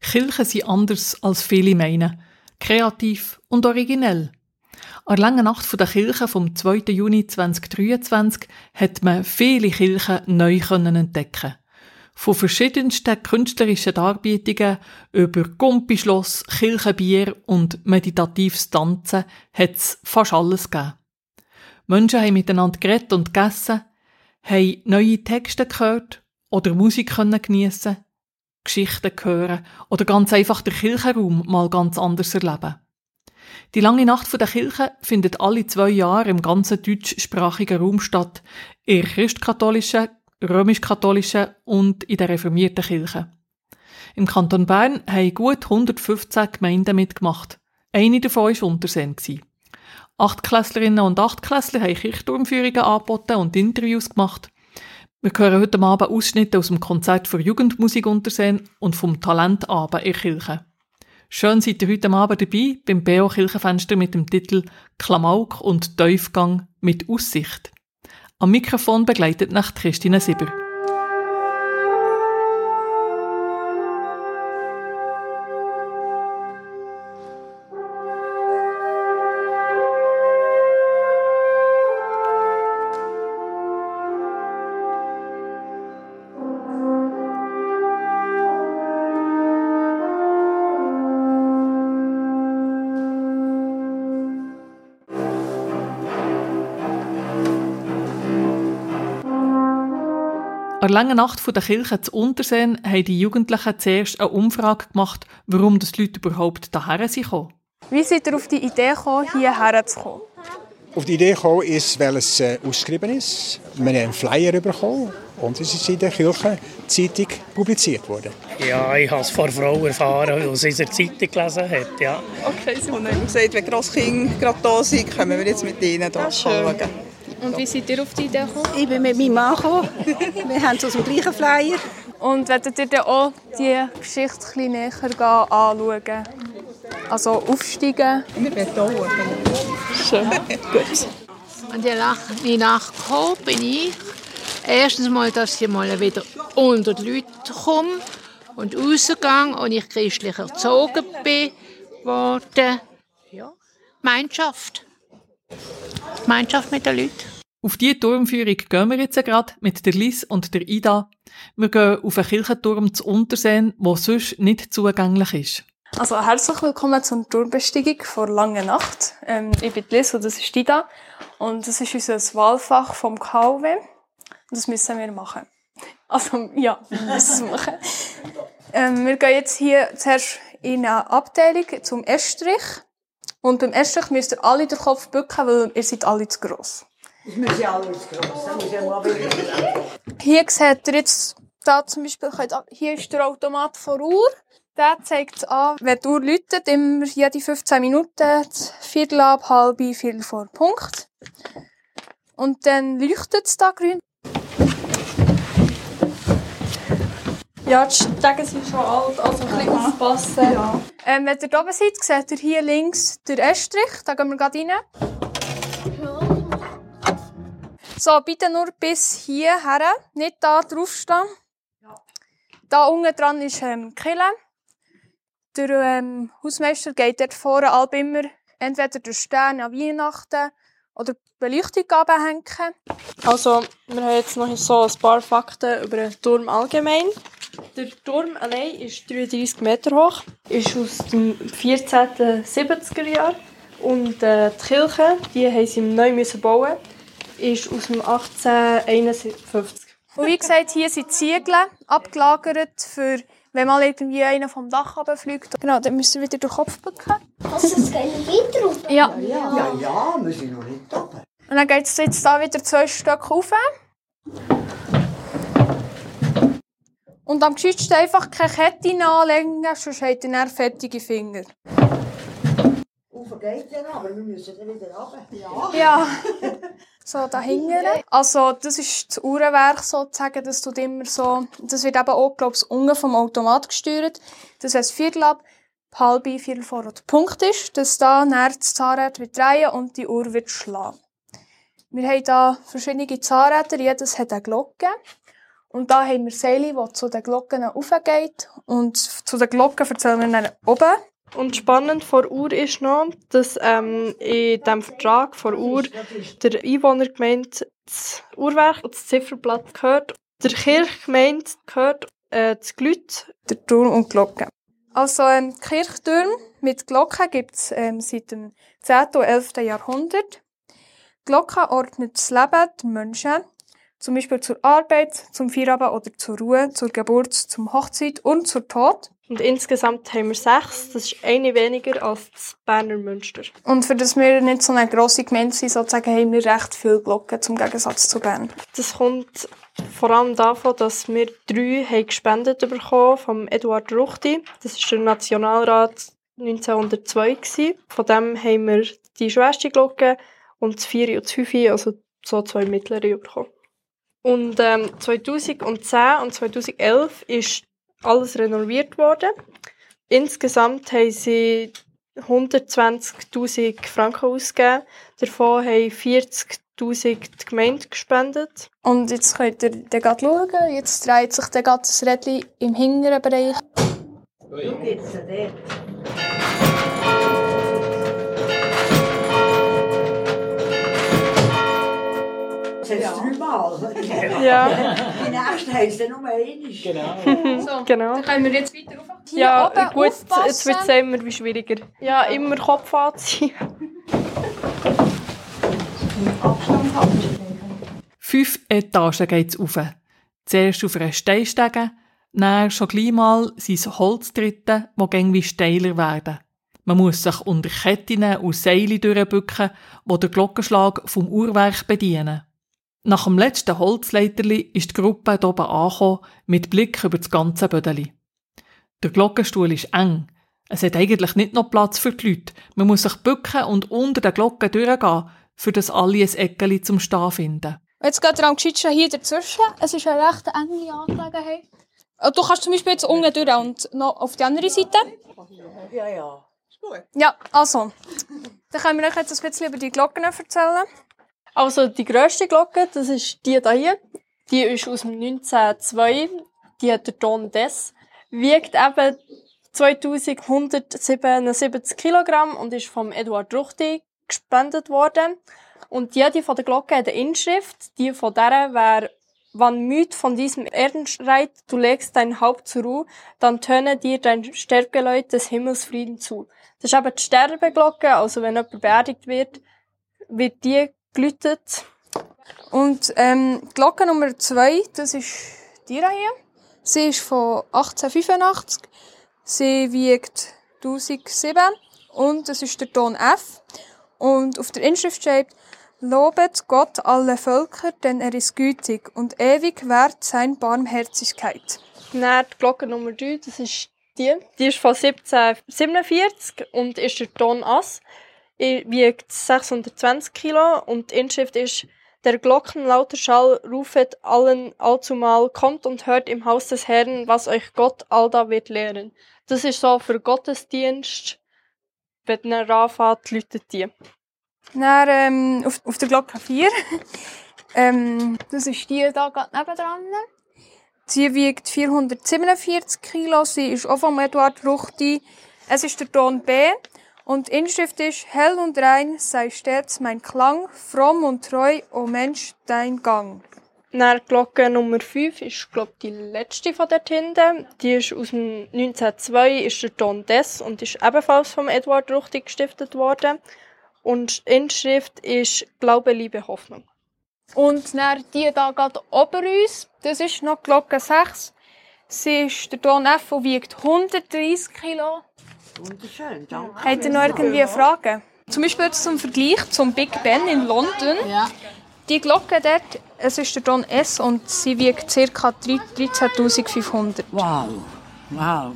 Kirchen sind anders als viele meinen. Kreativ und originell. An der langen Nacht der Kirche vom 2. Juni 2023 hat man viele Kirchen neu entdecken Von verschiedensten künstlerischen Darbietungen über Gumpischloss, Kirchenbier und meditatives Tanzen hat es fast alles gegeben. Menschen haben miteinander geredet und gegessen, haben neue Texte gehört oder Musik geniessen, Geschichten hören oder ganz einfach den Kirchenraum mal ganz anders erleben. Die lange Nacht der Kirche findet alle zwei Jahre im ganzen deutschsprachigen Raum statt, in christkatholischen, römisch-katholischen und in der reformierten Kirche. Im Kanton Bern haben gut 115 Gemeinden mitgemacht. Eine davon war Unterseen. Achtklässlerinnen und Achtklässler haben Kirchturmführungen angeboten und Interviews gemacht. Wir hören heute Abend Ausschnitte aus dem Konzert für Jugendmusik Unterseen und vom Talentabend in Kirche. Schön seid ihr heute Abend dabei beim BO Kirchenfenster mit dem Titel Klamauk und Teufgang mit Aussicht. Am Mikrofon begleitet nach Christine Sieber. Der langen Nacht der Kirche zu Unterseen haben die Jugendlichen zuerst eine Umfrage gemacht, warum das die Leute überhaupt hierher sind Wie seid ihr auf die Idee gekommen, hierher zu kommen? Auf die Idee gekommen ist, weil es äh, ausgeschrieben ist. Wir haben einen Flyer bekommen und es ist in der Kirchenzeitung publiziert worden. Ja, ich habe es vor Frau erfahren, die es in der Zeitung gelesen hat. Ja. Okay, dann haben wir gesagt, wenn Grosskinder gerade da sind, können wir jetzt mit ihnen hier schauen. Und wie seid ihr auf die Idee gekommen? Ich bin mit meinem Mann gekommen. Wir haben es aus dem gleichen Flyer. Und werdet ihr dann auch die Geschichte ein näher anschauen? Also aufsteigen? Wir bedauern. Schön. Gut. Und wie nachgekommen bin ich erstens mal, dass ich mal wieder unter die Leute komme und rausgegangen und ich christlich erzogen bin worden. Ja, Gemeinschaft. Gemeinschaft mit den Leuten. Auf diese Turmführung gehen wir jetzt gerade mit der Liz und der Ida. Wir gehen auf einen Kirchenturm zu Unterseen, der sonst nicht zugänglich ist. Also herzlich willkommen zur Turmbesteigung vor Lange Nacht. Ähm, ich bin Liz und das ist Ida. Und das ist unser Wahlfach vom KW. Und das müssen wir machen. Also ja, wir müssen es machen. Ähm, wir gehen jetzt hier zuerst in eine Abteilung zum Estrich. Und beim Estrich müsst ihr alle den Kopf bücken, weil ihr seid alle zu gross. Ich muss ja alle gross. Hier seht ihr jetzt, da zum Beispiel, hier ist der Automat vor Uhr. Der zeigt an, wenn die Uhr läutet, immer jede 15 Minuten, Viertel ab, halb, Viertel vor Punkt. Und dann leuchtet es da grün. Ja, die Stege sind schon alt, also ein bisschen aufpassen. Ja. Ähm, wenn ihr hier oben seid, seht ihr hier links den Estrich. Da gehen wir gerade rein. So, bitte nur bis hierher, nicht da draufstehen. Da unten dran ist ähm, Kille. Der ähm, Hausmeister geht dort vorne halb immer entweder den Stern an Weihnachten oder Beleuchtung abhängen. Also, wir haben jetzt noch so ein paar Fakten über den Turm allgemein. Der Turm allein ist 33 Meter hoch, ist aus dem 14. 70er Jahr und äh, die Kirche, die haben sie neu müssen bauen, ist aus dem 1851. Und wie gesagt, hier sind Ziegel abgelagert für wenn mal irgendwie einer vom Dach runterfliegt, genau, dann müssen wir wieder den Kopf bücken. Also es geht weiter rauf? Ja. Ja, ja, ja wir sind noch nicht da. Und dann geht es jetzt da wieder zwei Stück rauf. Und am geschicktesten einfach keine Kette anlegen, sonst hat er fertige Finger. Geht dann, aber wir müssen dann wieder runter. Ja. Ja. So, da hinten. Also, das ist das Uhrenwerk sozusagen. Das tut immer so, das wird eben auch, glaube ich, unten vom Automat gesteuert. Das heißt, Viertel ab, halb, Viertel vor der Punkt ist, dass da näher das Zahnrad wird drehen und die Uhr wird schlagen. Wir haben da verschiedene Zahnräder, jedes hat eine Glocke. Und da haben wir Seile, die zu den Glocken aufgehen. Und zu den Glocken erzählen wir dann oben. Und spannend vor Uhr ist noch, dass ähm, in dem Vertrag vor Uhr der Einwohnergemeinde das Uhrwerk und das Zifferblatt gehört. Der Kirchgemeinde gehört äh, das Glüt. Der Turm und die Glocke. Also ähm, Kirchtürme mit Glocken gibt es ähm, seit dem 10. und 11. Jahrhundert. Glocken ordnet das Leben der Menschen, zum Beispiel zur Arbeit, zum Feierabend oder zur Ruhe, zur Geburt, zum Hochzeit und zur Tod. Und insgesamt haben wir sechs. Das ist eine weniger als das Berner Münster. Und für das wir nicht so eine grosse Gemeinde sind, sozusagen, haben wir recht viele Glocken zum Gegensatz zu Bern. Das kommt vor allem davon, dass wir drei haben gespendet bekommen vom Eduard Ruchti. Das ist der Nationalrat 1902 gewesen. Von dem haben wir die schwerste Glocke und das 4 und das 5, also so zwei mittlere bekommen. Und ähm, 2010 und 2011 ist alles renoviert worden. Insgesamt haben sie 120.000 Franken ausgegeben. Davon haben 40.000 die Gemeinde gespendet. Und jetzt könnt ihr dann grad schauen. Jetzt dreht sich dann grad das Rädchen im hinteren Bereich. Schau jetzt dort. Das heißt dreimal. Ja. Die nächste heisst dann nur einmal. Genau. So, Genau. dann können wir jetzt weiter rauf. Ja, oben gut, jetzt aufpassen. wird es immer wie schwieriger. Ja, immer Kopf anziehen. Abstand halten. Fünf Etagen geht's rauf. Zuerst auf einer Steinstege, dann schon gleich mal sein Holztritte, wo gäng wie steiler werden. Man muss sich unter Ketten und Seile durchbücken, wo der Glockenschlag vom Uhrwerk bedienen. Nach dem letzten Holzleiterli ist die Gruppe hier oben angekommen, mit Blick über das ganze Bödeli. Der Glockenstuhl ist eng. Es hat eigentlich nicht noch Platz für die Leute. Man muss sich bücken und unter der Glocke durchgehen, für das alle ein Eckeli zum Stehen finden. Jetzt geht er am gescheitsten hier dazwischen. Es ist eine recht enge Angelegenheit. Äh, Du kannst zum Beispiel jetzt unten durch und noch auf die andere Seite. Ja, ja. Ja, also. Dann können wir euch jetzt ein bisschen über die Glocken erzählen. Also die grösste Glocke, das ist die da hier. Die ist aus dem 1902. Die hat der Ton des. Wiegt eben 2177 Kilogramm und ist vom Eduard Ruchti gespendet worden. Und jede von der Glocken hat eine Inschrift. Die von der wäre Wann müd von diesem Erdenstreit du legst dein Haupt zur Ruhe, dann töne dir dein Sterbegeläut des Himmels Frieden zu. Das ist eben die Sterbeglocke, also wenn jemand beerdigt wird, wird die gelütet. Und ähm, die Glocke Nummer 2, das ist die hier. Sie ist von 1885. Sie wiegt 1007 und das ist der Ton F. Und auf der Inschrift steht, Lobet Gott alle Völker, denn er ist gütig und ewig währt sein Barmherzigkeit. Dann die Glocke Nummer 3, das ist die. Die ist von 1747 und ist der Ton Ass. Wiegt 620 Kilo und die Inschrift ist der Glockenlauter Schall rufet allen allzumal, kommt und hört im Haus des Herrn, was euch Gott allda wird lehren. Das ist so für Gottesdienst, wenn er anfängt, läutet die. Dann ähm, auf, auf der Glocke 4. ähm, das ist die da gerade nebendran. Sie wiegt 447 Kilo. Sie ist auch von Eduard Ruchti. Es ist der Ton B. Und die Inschrift ist, hell und rein sei stets mein Klang, fromm und treu, o Mensch, dein Gang. Dann Glocke Nummer 5 ist, glaube die letzte von der Tinte. Die ist aus dem 1902, ist der Ton des und ist ebenfalls vom Eduard Ruchti gestiftet worden. Und die Inschrift ist Glaube, Liebe, Hoffnung. Und dann die da gerade ober uns, das ist noch Glocke 6. Sie ist der Ton F und wiegt 130 Kilo. Wunderschön, danke. Habt ihr noch irgendwie Fragen? Zum Beispiel jetzt zum Vergleich zum Big Ben in London. Die Glocke dort, es ist der Ton S und sie wiegt ca. 13.500. Wow. Wow.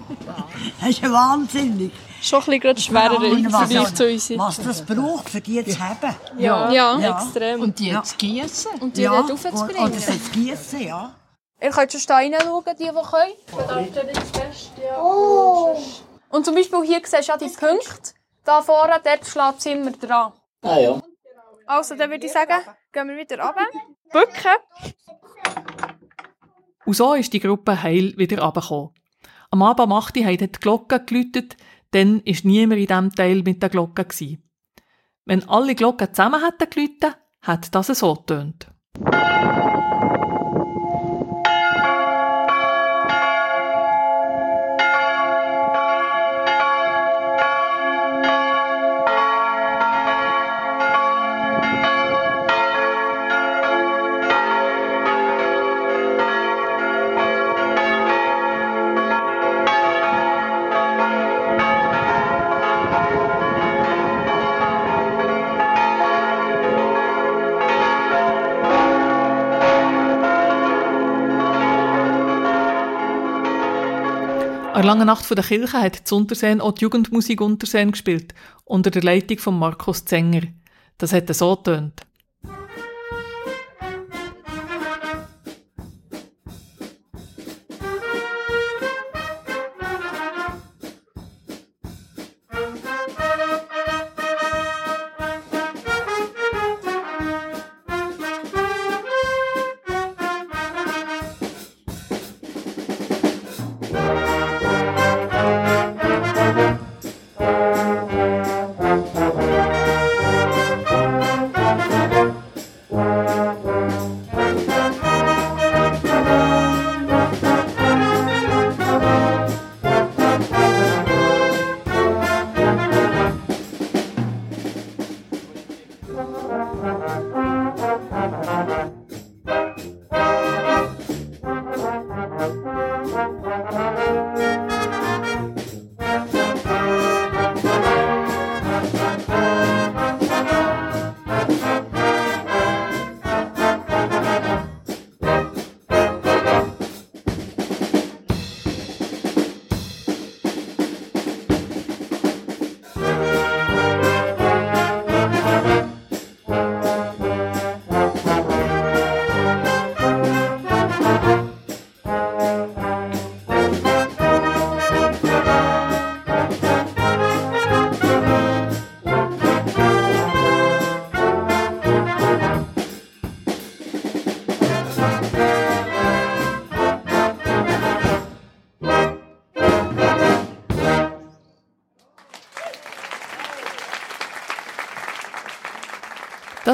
Das ist ja wahnsinnig. Schon ein bisschen schwerer im was, Vergleich zu uns. was das braucht, für die zu haben. Ja, Ja. extrem. Und die jetzt gießen. Und die ja. dort Oder aufzubringen. oder das Gießen, ja. Ihr könnt schon da reinschauen, die, die können. Oh. Und zum Beispiel hier siehst du ja die Punkte. Da vorne, dort schlägt es immer dran. Ah ja. Also, dann würde ich sagen, gehen wir wieder runter. Bücken. Und so ist die Gruppe heil wieder runtergekommen. Am Abend um 8 Uhr haben die Glocken geläutet, dann war niemand in diesem Teil mit Glocken. Gewesen. Wenn alle Glocken zusammen hätten geläutet, hat das so getönt. An der Nacht der Kirche hat zu Unterseen auch die Jugendmusik Unterseen gespielt, unter der Leitung von Markus Zenger. Das hat so getönt.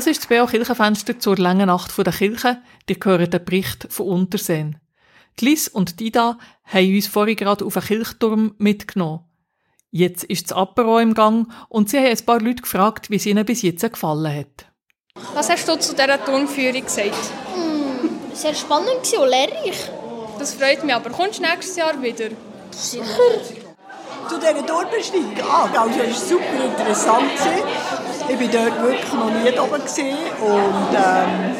Das ist das BO Kirchenfenster zur langen Nacht der Kirche. Die hören den Bericht von Unterseen. Die Liz und Dida haben uns vorhin gerade auf einen Kirchturm mitgenommen. Jetzt ist das Apero im Gang und sie haben ein paar Leute gefragt, wie es ihnen bis jetzt gefallen hat. Was hast du zu dieser Turnführung gesagt? Mm, sehr spannend und lehrreich. Das freut mich, aber kommst du nächstes Jahr wieder? Sicher. Zu dieser Torbesteigung? Ah, also, es war super interessant. Ich war dort wirklich noch nie oben gewesen und ähm,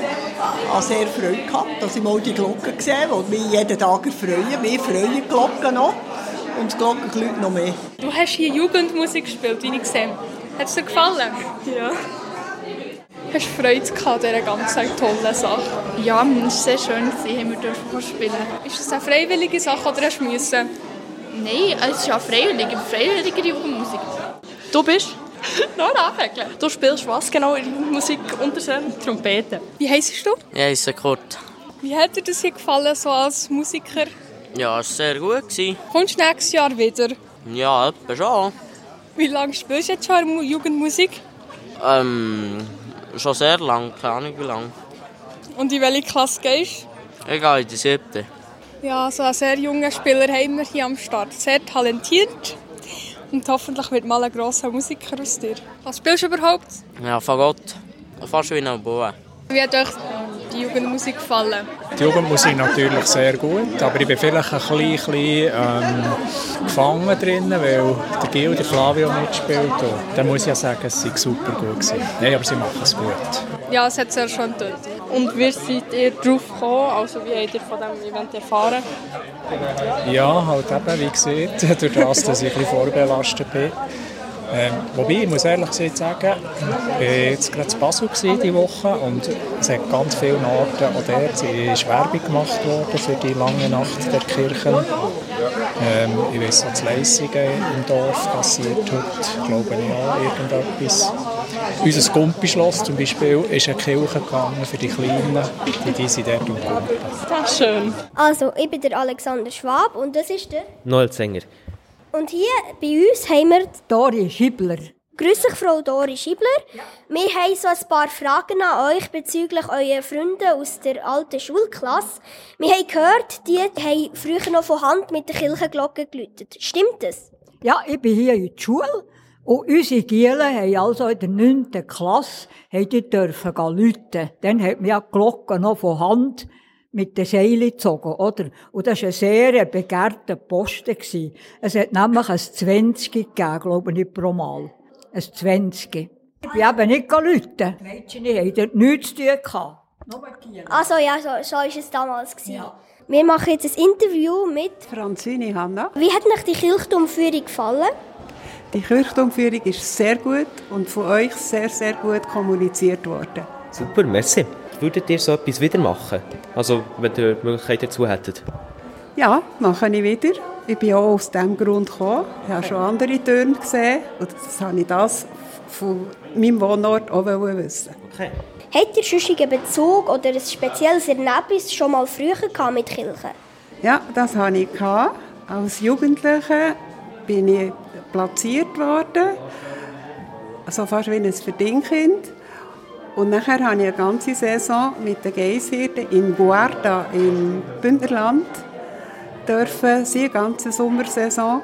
habe sehr Freude gehabt, dass ich mal die Glocken gesehen die mich jeden Tag erfreuen. Wir freuen die Glocken noch und die Glocken läuten noch mehr. Du hast hier Jugendmusik gespielt, wie ich gesehen Hat es dir gefallen? Ja. Hast du Freude gehabt an dieser ganzen tollen Sache? Ja, es war sehr schön, haben wir spielen. Ist das eine freiwillige Sache oder hast du müssen? Nein, es ist ja freiwillig, freiwillige Jugendmusik. Du bist? Noch nachhäkeln. Du spielst was genau in Jugendmusik Unterseen? Trompete. Wie heisst du? Ich heiße Kurt. Wie hat dir das hier gefallen, so als Musiker? Ja, es war sehr gut. Kommst du nächstes Jahr wieder? Ja, etwa schon. Wie lange spielst du jetzt schon Jugendmusik? Ähm, schon sehr lang, keine Ahnung wie lange. Und in welche Klasse gehst du? Ich gehe in die siebte. Ja, so einen sehr jungen Spieler haben wir hier am Start. Sehr talentiert. Und hoffentlich wird mal ein grosser Musiker aus dir. Was spielst du überhaupt? Ja, Fagott. Fast wie ein Bauer. Wie hat euch die Jugendmusik gefallen? Die Jugendmusik natürlich sehr gut, aber ich bin vielleicht ein bisschen, bisschen ähm, gefangen drin, weil der Gil, der Flavio mitspielt. Dann muss ich ja sagen, es sei super gut gewesen. Nein, aber sie machen es gut. Ja, es hat sehr schön getönt. Und wie seid ihr drauf gekommen? Also wie habt ihr von diesem Event erfahren? Ja, halt eben, wie gesagt, durch das, dass ich ein bisschen vorbelastet bin. Ähm, wobei, ich muss ehrlich gesagt sagen, ich war jetzt gerade in Basel diese Woche und es hat ganz viele Orte, auch dort ist Werbung gemacht worden für die lange Nacht der Kirchen. Ähm, ich weiss, dass Leissingen im Dorf passiert heute, glaube ich auch irgendetwas. Unser Gumpischloss zum Beispiel ist eine Kirche gegangen für die Kleinen, die, die sind dort und Gumpen. Das ist schön. Also, ich bin der Alexander Schwab und das ist der... Noel Sänger. Und hier bei uns haben wir... Dori Schibler. Grüß dich, Frau Dori Schibler. Wir haben so ein paar Fragen an euch bezüglich eurer Freunde aus der alten Schulklasse. Wir haben gehört, die haben früher noch von Hand mit der Kirchenglocke geläutet. Stimmt das? Ja, ich bin hier in der Schule und unsere Gielen haben also in der 9. Klasse haben die dürfen läuten. Dann hat man ja die Glocke noch von Hand mit den Seilen gezogen, oder? Und das war ein sehr begehrter Posten. gewesen. Es hat nämlich ein 20 gegeben, glaube ich, pro Mal. Ein 20. Ich bin eben nicht läuten. Die Mädchen haben dort nichts zu tun gehabt. Also ja, so, so war es damals. Gewesen. Wir machen jetzt ein Interview mit... Franzini Hanna. Wie hat euch die Kirchturmführung gefallen? Die Kirchturmführung ist sehr gut und von euch sehr, sehr gut kommuniziert worden. Super, merci. Würdet ihr so etwas wieder machen? Also, wenn ihr die Möglichkeit dazu hättet? Ja, mache ich wieder. Ich bin auch aus diesem Grund gekommen. Ich habe schon andere Töne gesehen und das habe ich das von meinem Wohnort auch wissen. Okay. Habt ihr sonstigen Bezug oder ein spezielles Erlebnis schon mal früher gehabt mit Kirche? Ja, das hatte ich. Gehabt. Als Jugendliche bin ich platziert worden, also fast wie ein Verdingkind. Und nachher habe ich eine ganze Saison mit den Geishirten in Guarda im Bündnerland dürfen, sie eine ganze Sommersaison.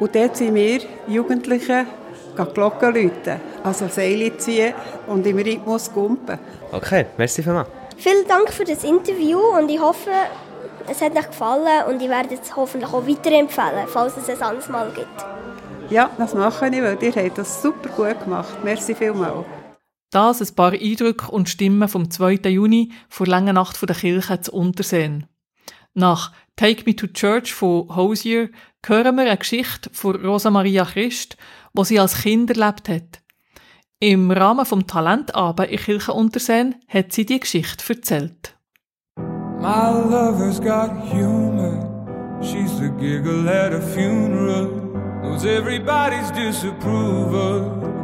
Und dort sind wir Jugendliche Glocken läuten, also Seile ziehen und im Rhythmus gumpen. Okay, merci vielmals. Vielen Dank für das Interview und ich hoffe, es hat euch gefallen und ich werde es hoffentlich auch weiterempfehlen, falls es ein anderes Mal gibt. Ja, das mache ich, weil ihr habt das super gut gemacht. Merci vielmals. Das ein paar Eindrücke und Stimmen vom 2. Juni vor langer Nacht der Kirche zu Unterseen. Nach Take Me to Church von Hosier hören wir eine Geschichte von Rosa Maria Christ, wo sie als Kind erlebt hat. Im Rahmen vom Talentabend in Kirche Unterseen hat sie die Geschichte erzählt. My lover's got humor. She's the giggle at a funeral. Knows everybody's disapproval.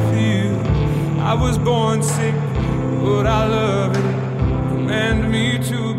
I was born sick, but I love it. Command me to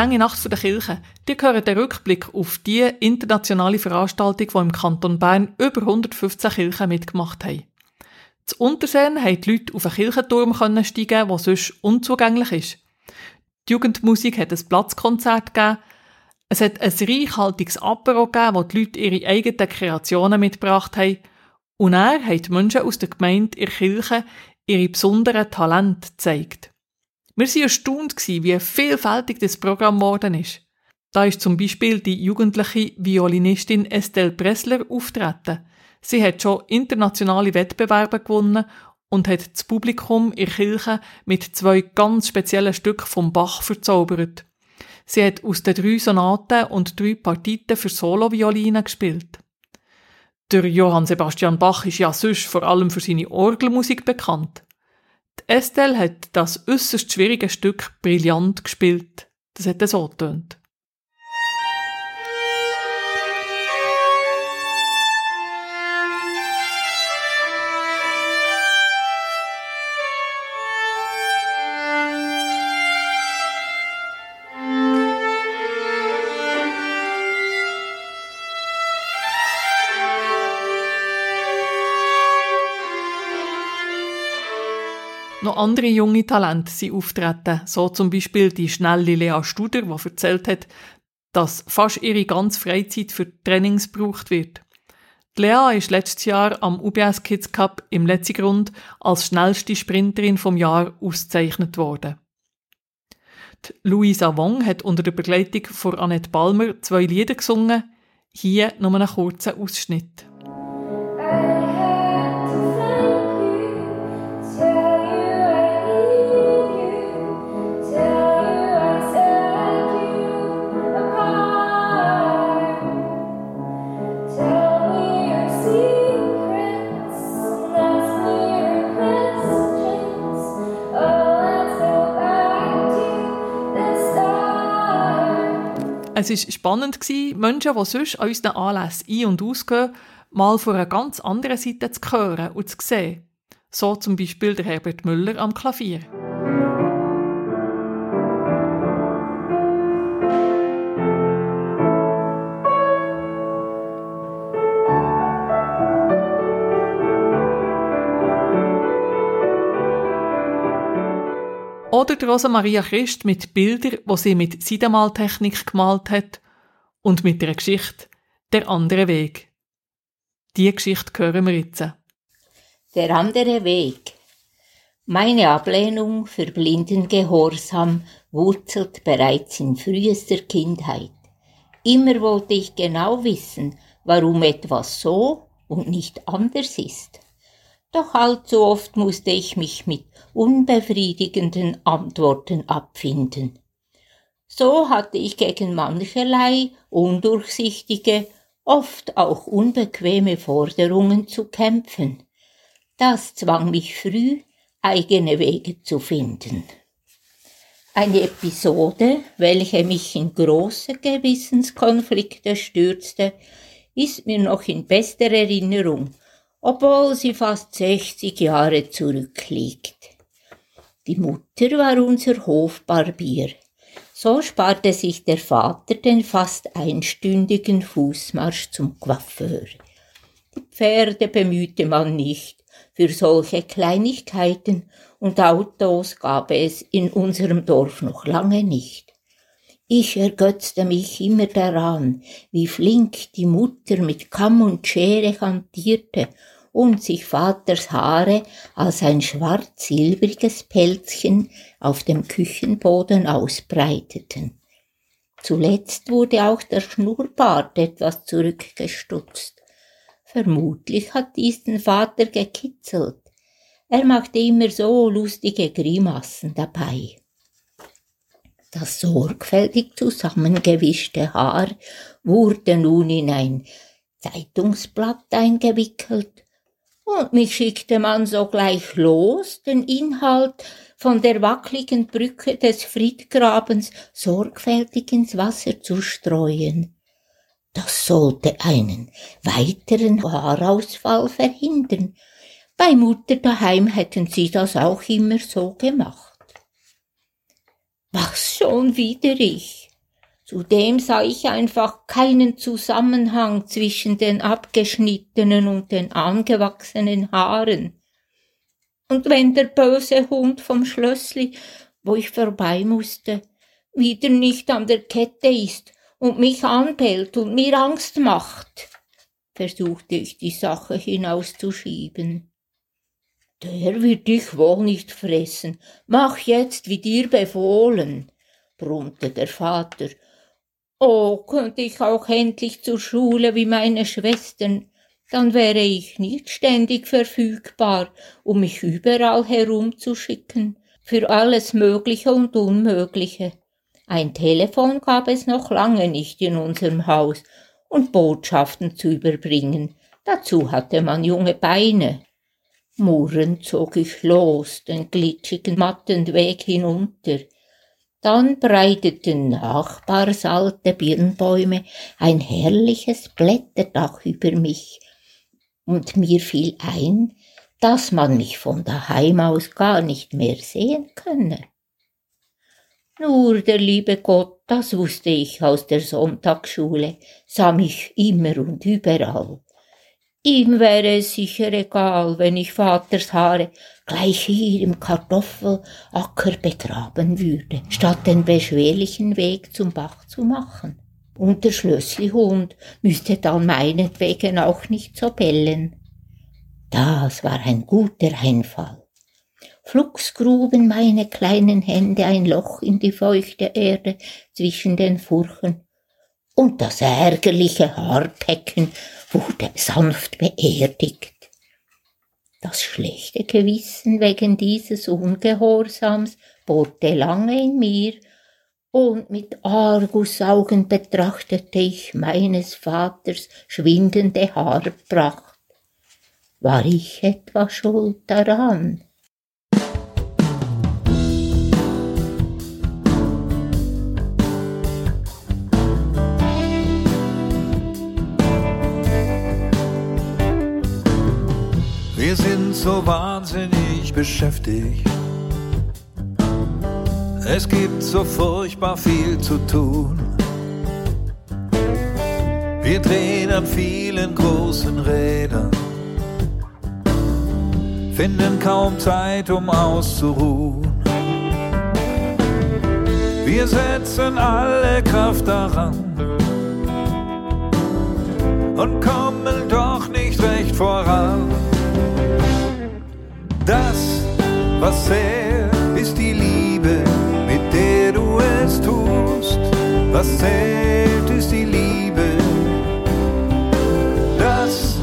lange Nacht der Kirche, die gehören der Rückblick auf die internationale Veranstaltung, die im Kanton Bern über 115 Kirchen mitgemacht haben. Zu Unterseen haben die Leute auf einen Kirchenturm steigen, der sonst unzugänglich ist. Die Jugendmusik hat ein Platzkonzert gegeben, es hat ein reichhaltiges Apero gegeben, wo die Leute ihre eigenen Kreationen mitgebracht haben. Und er hat die Menschen aus der Gemeinde in der Kirche ihre besonderen Talente gezeigt. Wir waren erstaunt, wie vielfältig das Programm geworden ist. Da ist zum Beispiel die jugendliche Violinistin Estelle Pressler auftreten. Sie hat schon internationale Wettbewerbe gewonnen und hat das Publikum in der Kirche mit zwei ganz speziellen Stücken vom Bach verzaubert. Sie hat aus den drei Sonaten und drei Partiten für Solovioline gespielt. Der Johann Sebastian Bach ist ja sonst vor allem für seine Orgelmusik bekannt. Die Estelle hat das äußerst schwierige Stück brillant gespielt. Das hat so getönt. Noch andere junge Talente sind auftreten, so zum Beispiel die schnelle Lea Studer, die erzählt hat, dass fast ihre ganze Freizeit für Trainings gebraucht wird. Die Lea ist letztes Jahr am UBS Kids Cup im letzten Grund als schnellste Sprinterin vom Jahr ausgezeichnet worden. Die Luisa Wong hat unter der Begleitung von Annette Balmer zwei Lieder gesungen, hier nur einen kurzen Ausschnitt. Es war spannend, Menschen, die sonst an unseren Anlässen ein- und ausgehen, mal von einer ganz anderen Seite zu hören und zu sehen. So zum Beispiel der Herbert Müller am Klavier. Oder die Rosa Maria Christ mit Bildern, wo sie mit Seidenmaltechnik gemalt hat und mit der Geschichte Der andere Weg. Die Geschichte hören wir jetzt. Der andere Weg. Meine Ablehnung für blinden Gehorsam wurzelt bereits in frühester Kindheit. Immer wollte ich genau wissen, warum etwas so und nicht anders ist. Doch allzu oft musste ich mich mit unbefriedigenden Antworten abfinden. So hatte ich gegen mancherlei undurchsichtige, oft auch unbequeme Forderungen zu kämpfen. Das zwang mich früh, eigene Wege zu finden. Eine Episode, welche mich in große Gewissenskonflikte stürzte, ist mir noch in bester Erinnerung obwohl sie fast 60 Jahre zurückliegt. Die Mutter war unser Hofbarbier. So sparte sich der Vater den fast einstündigen Fußmarsch zum Coiffeur. Die Pferde bemühte man nicht, für solche Kleinigkeiten und Autos gab es in unserem Dorf noch lange nicht. Ich ergötzte mich immer daran, wie flink die Mutter mit Kamm und Schere hantierte und sich Vaters Haare als ein schwarz-silbriges Pelzchen auf dem Küchenboden ausbreiteten. Zuletzt wurde auch der Schnurrbart etwas zurückgestutzt. Vermutlich hat dies den Vater gekitzelt. Er machte immer so lustige Grimassen dabei. Das sorgfältig zusammengewischte Haar wurde nun in ein Zeitungsblatt eingewickelt, und mich schickte man sogleich los, den Inhalt von der wackligen Brücke des Friedgrabens sorgfältig ins Wasser zu streuen. Das sollte einen weiteren Haarausfall verhindern. Bei Mutter daheim hätten sie das auch immer so gemacht. Was schon wieder ich? Zudem sah ich einfach keinen Zusammenhang zwischen den abgeschnittenen und den angewachsenen Haaren. Und wenn der böse Hund vom Schlössli, wo ich vorbei musste, wieder nicht an der Kette ist und mich anbellt und mir Angst macht, versuchte ich die Sache hinauszuschieben. Der wird dich wohl nicht fressen. Mach jetzt, wie dir befohlen, brummte der Vater. Oh, könnte ich auch endlich zur Schule wie meine Schwestern, dann wäre ich nicht ständig verfügbar, um mich überall herumzuschicken, für alles Mögliche und Unmögliche. Ein Telefon gab es noch lange nicht in unserem Haus, und Botschaften zu überbringen. Dazu hatte man junge Beine. Murrend zog ich los, den glitschigen, matten Weg hinunter. Dann breiteten nachbarsalte Birnbäume ein herrliches Blätterdach über mich, und mir fiel ein, dass man mich von daheim aus gar nicht mehr sehen könne. Nur der liebe Gott, das wusste ich aus der Sonntagsschule, sah mich immer und überall. Ihm wäre es sicher egal, wenn ich Vaters Haare gleich hier im Kartoffelacker begraben würde, statt den beschwerlichen Weg zum Bach zu machen. Und der Schlösslihund müsste dann meinetwegen auch nicht so bellen. Das war ein guter Einfall. Flugs gruben meine kleinen Hände ein Loch in die feuchte Erde zwischen den Furchen, und das ärgerliche Haarpecken wurde sanft beerdigt. Das schlechte Gewissen wegen dieses Ungehorsams bohrte lange in mir, und mit Argusaugen betrachtete ich meines Vaters schwindende Haarpracht. War ich etwa schuld daran? So wahnsinnig beschäftigt. Es gibt so furchtbar viel zu tun. Wir drehen an vielen großen Rädern, finden kaum Zeit, um auszuruhen. Wir setzen alle Kraft daran und kommen doch nicht recht voran. Das, was zählt, ist die Liebe, mit der du es tust. Was zählt, ist die Liebe. Das,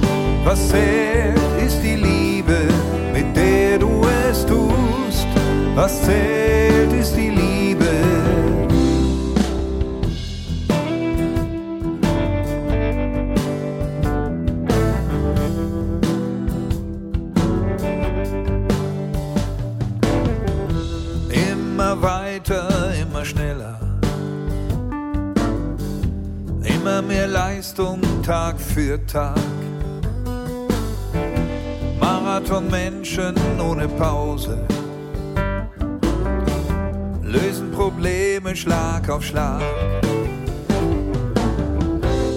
was zählt, ist die Liebe, mit der du es tust. Was zählt, ist die Liebe. Tag für Tag. Marathonmenschen ohne Pause. Lösen Probleme Schlag auf Schlag.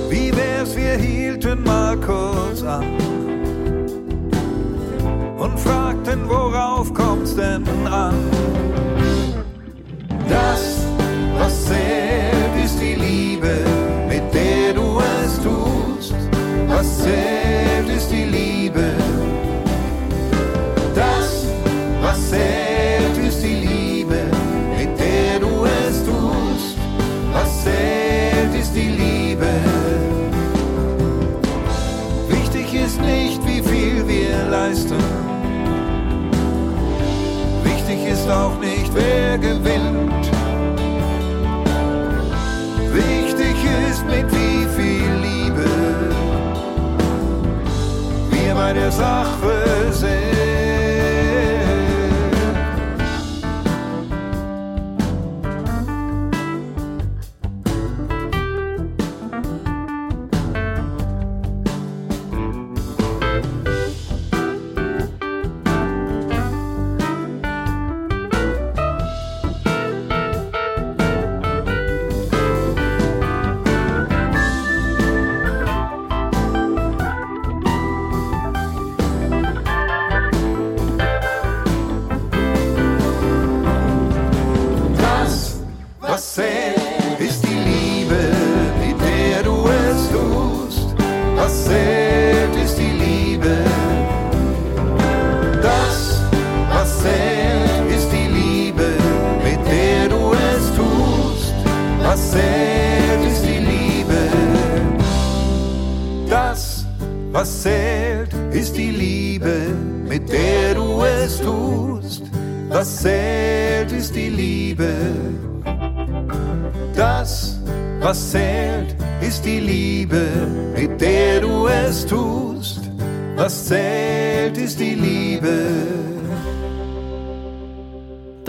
Wie wär's, wir hielten mal kurz an und fragten, worauf kommt's denn an? Das, was zählt, ist die Liebe, Was zählt, ist die Liebe. Das, was zählt, ist die Liebe, mit der du es tust. Was zählt, ist die Liebe. Wichtig ist nicht, wie viel wir leisten. Wichtig ist auch nicht, wer gewinnt. Wir bei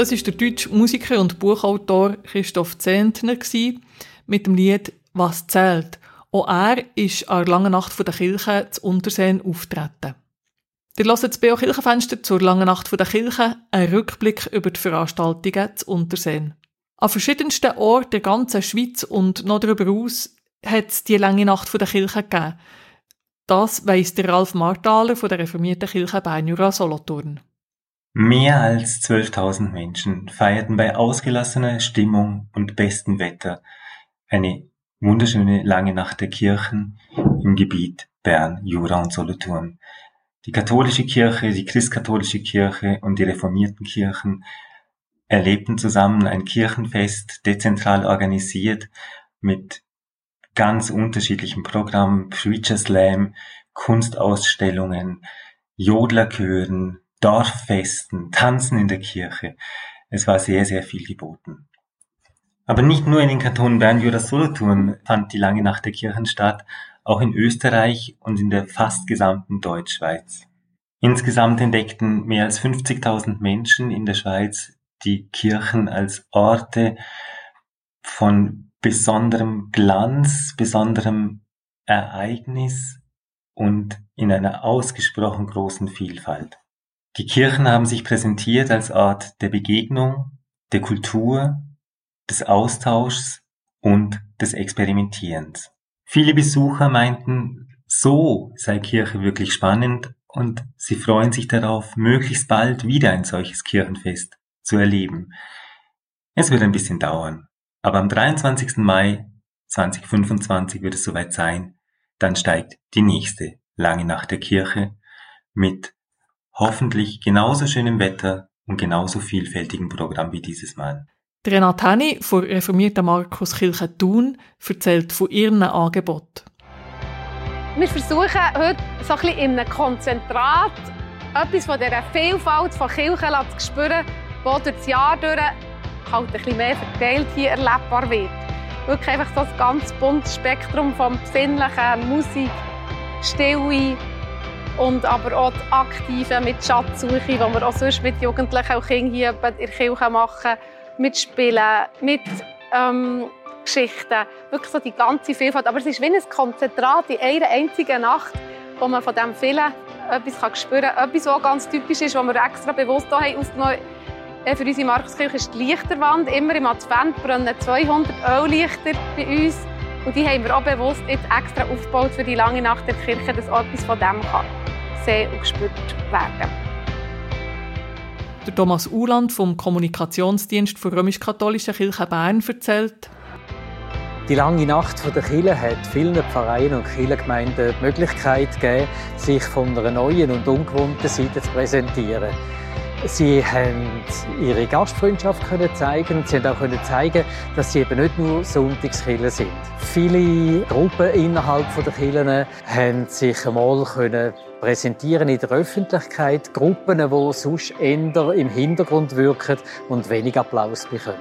Das ist der deutsche Musiker und Buchautor Christoph Zehntner mit dem Lied Was zählt. Auch er ist an der langen Nacht der Kirche zu Unterseen auftreten. Ihr hört das BO Kirchenfenster zur langen Nacht der Kirche, einen Rückblick über die Veranstaltungen zu Unterseen. An verschiedensten Orten der ganzen Schweiz und noch darüber hinaus hat es die lange Nacht der Kirche gegeben. Das weiss der Ralf Marthaler von der reformierten Kirche Beinjura Solothurn. Mehr als 12.000 Menschen feierten bei ausgelassener Stimmung und bestem Wetter eine wunderschöne lange Nacht der Kirchen im Gebiet Bern, Jura und Solothurn. Die katholische Kirche, die christkatholische Kirche und die reformierten Kirchen erlebten zusammen ein Kirchenfest, dezentral organisiert, mit ganz unterschiedlichen Programmen, Preacher Slam, Kunstausstellungen, Jodlerchören, Dorffesten, Tanzen in der Kirche. Es war sehr, sehr viel geboten. Aber nicht nur in den Kantonen Bern, Jura, Solothurn fand die lange Nacht der Kirchen statt, auch in Österreich und in der fast gesamten Deutschschweiz. Insgesamt entdeckten mehr als 50.000 Menschen in der Schweiz die Kirchen als Orte von besonderem Glanz, besonderem Ereignis und in einer ausgesprochen großen Vielfalt. Die Kirchen haben sich präsentiert als Ort der Begegnung, der Kultur, des Austauschs und des Experimentierens. Viele Besucher meinten, so sei Kirche wirklich spannend und sie freuen sich darauf, möglichst bald wieder ein solches Kirchenfest zu erleben. Es wird ein bisschen dauern, aber am 23. Mai 2025 wird es soweit sein, dann steigt die nächste lange Nacht der Kirche mit hoffentlich genauso schönem Wetter und genauso vielfältigem Programm wie dieses Mal. Die Renate Henny von reformierter Markuskirche Thun erzählt von ihrem Angebot. Wir versuchen heute so ein bisschen in einem Konzentrat etwas von dieser Vielfalt von Kirchen zu spüren, die durch das Jahr durch halt ein bisschen mehr verteilt hier erlebbar wird. Wirklich einfach so ein ganz buntes Spektrum vom Besinnlichen, Musik, Stille und aber auch das Aktive mit Schatzsuche, die wir auch sonst mit Jugendlichen und Kindern hier in der Kirche machen, mit Spielen, mit ähm, Geschichten. Wirklich so die ganze Vielfalt. Aber es ist wie ein Konzentrat in einer einzigen Nacht, wo man von dem vielen etwas spüren kann. Etwas, was ganz typisch ist, was wir extra bewusst hier haben äh, für unsere Markuskirche ist die Lichterwand. Immer im Advent brennen 200 Öllichter bei uns. Und die haben wir auch bewusst jetzt extra aufgebaut für die lange Nacht der Kirche, dass auch etwas von dem kann sehen und gespürt werden. Der Thomas Uhland vom Kommunikationsdienst der römisch-katholischen Kirche Bern erzählt. Die lange Nacht der Kirche hat vielen Pfarreien und Kirchengemeinden die Möglichkeit gegeben, sich von einer neuen und ungewohnten Seite zu präsentieren. Sie haben ihre Gastfreundschaft können zeigen und sie haben auch können zeigen, dass sie eben nicht nur Sonntagskirchen sind. Viele Gruppen innerhalb der Kirchen haben sich einmal können präsentieren in der Öffentlichkeit Gruppen, die sonst eher im Hintergrund wirken und wenig Applaus bekommen.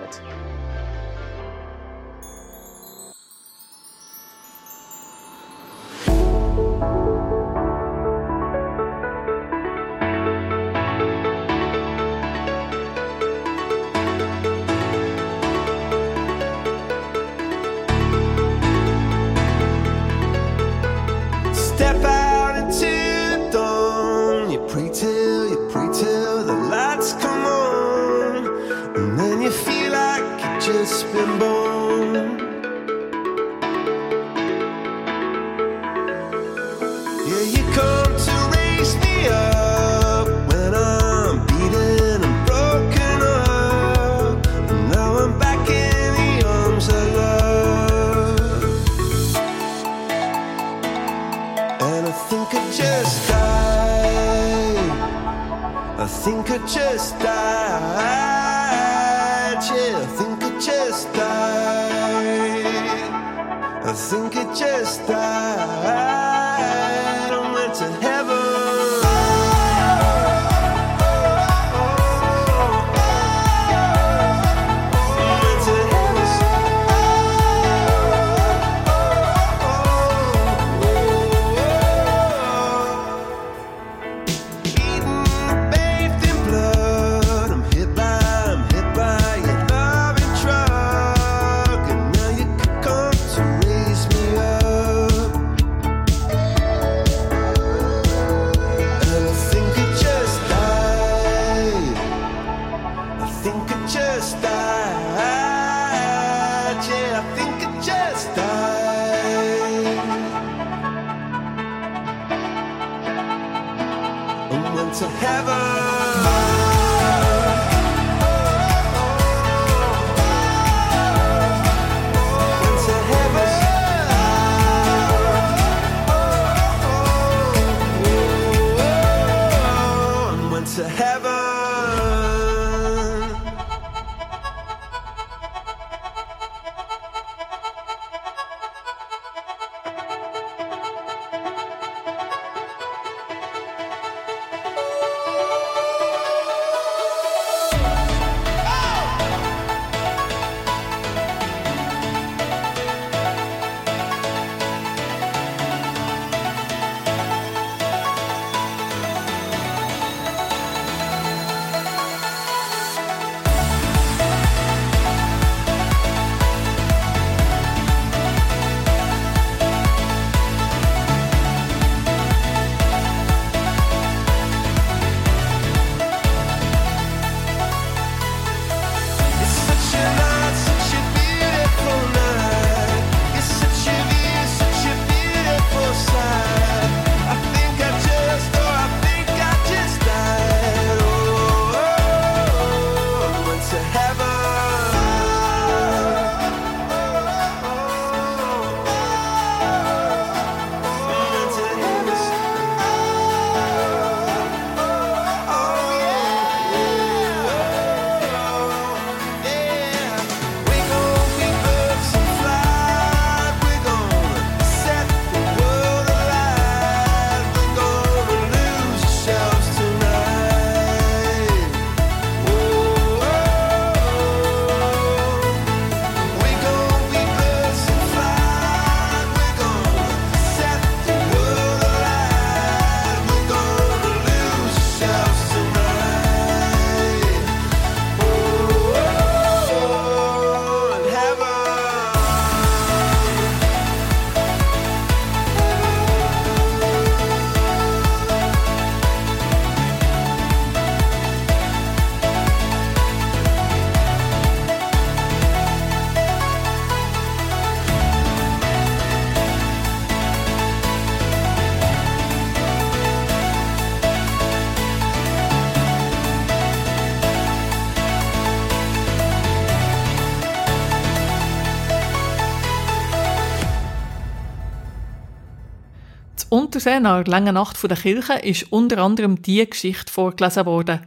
Z Untersee nach der langen Nacht der Kirche ist unter anderem die Geschichte vorgelesen worden.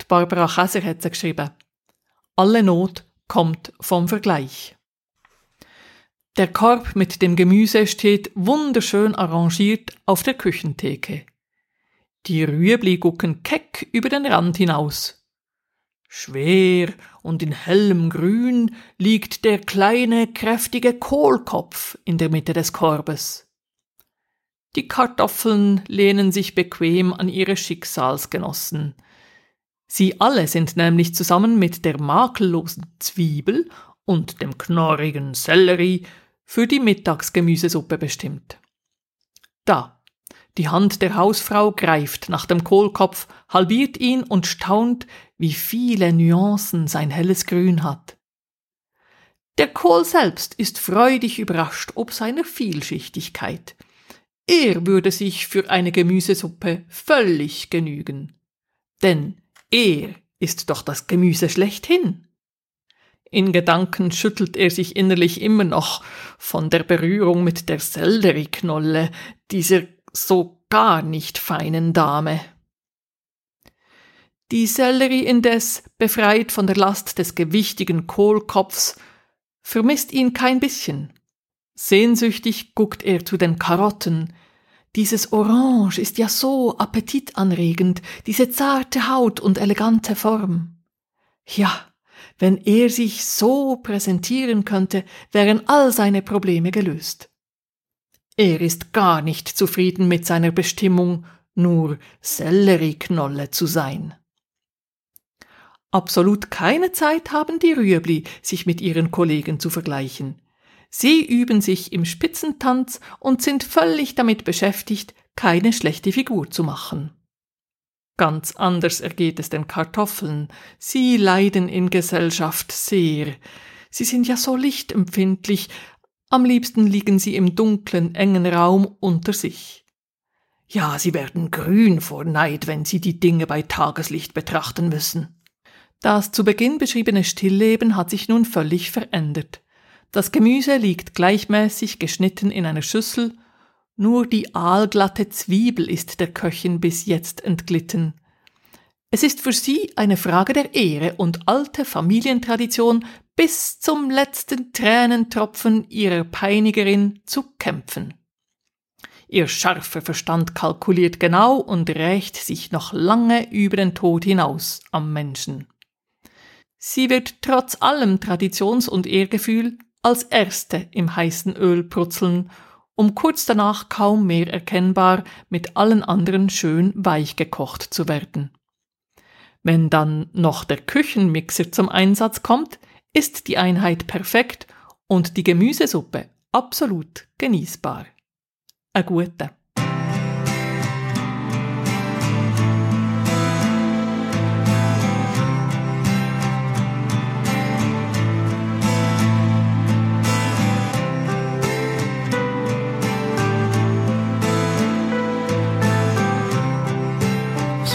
Die Barbara Käser hat sie geschrieben. Alle Not kommt vom Vergleich. Der Korb mit dem Gemüse steht wunderschön arrangiert auf der Küchentheke. Die Rüebli gucken keck über den Rand hinaus. Schwer und in hellem Grün liegt der kleine, kräftige Kohlkopf in der Mitte des Korbes. Die Kartoffeln lehnen sich bequem an ihre Schicksalsgenossen. Sie alle sind nämlich zusammen mit der makellosen Zwiebel und dem knorrigen Sellerie für die Mittagsgemüsesuppe bestimmt. Da, die Hand der Hausfrau greift nach dem Kohlkopf, halbiert ihn und staunt, wie viele Nuancen sein helles Grün hat. Der Kohl selbst ist freudig überrascht ob seiner Vielschichtigkeit. Er würde sich für eine Gemüsesuppe völlig genügen. Denn er ist doch das Gemüse schlechthin. In Gedanken schüttelt er sich innerlich immer noch von der Berührung mit der Sellerieknolle dieser so gar nicht feinen Dame. Die Sellerie indes, befreit von der Last des gewichtigen Kohlkopfs, vermisst ihn kein bisschen. Sehnsüchtig guckt er zu den Karotten. Dieses Orange ist ja so appetitanregend, diese zarte Haut und elegante Form. Ja, wenn er sich so präsentieren könnte, wären all seine Probleme gelöst. Er ist gar nicht zufrieden mit seiner Bestimmung, nur Sellerieknolle zu sein. Absolut keine Zeit haben die Rüebli, sich mit ihren Kollegen zu vergleichen. Sie üben sich im Spitzentanz und sind völlig damit beschäftigt, keine schlechte Figur zu machen. Ganz anders ergeht es den Kartoffeln. Sie leiden in Gesellschaft sehr. Sie sind ja so lichtempfindlich, am liebsten liegen sie im dunklen, engen Raum unter sich. Ja, sie werden grün vor Neid, wenn sie die Dinge bei Tageslicht betrachten müssen. Das zu Beginn beschriebene Stillleben hat sich nun völlig verändert. Das Gemüse liegt gleichmäßig geschnitten in einer Schüssel, nur die aalglatte Zwiebel ist der Köchin bis jetzt entglitten. Es ist für sie eine Frage der Ehre und alte Familientradition, bis zum letzten Tränentropfen ihrer Peinigerin zu kämpfen. Ihr scharfer Verstand kalkuliert genau und rächt sich noch lange über den Tod hinaus am Menschen. Sie wird trotz allem Traditions- und Ehrgefühl als Erste im heißen Öl prutzeln, um kurz danach kaum mehr erkennbar mit allen anderen schön weich gekocht zu werden. Wenn dann noch der Küchenmixer zum Einsatz kommt, ist die Einheit perfekt und die Gemüsesuppe absolut genießbar. A gute.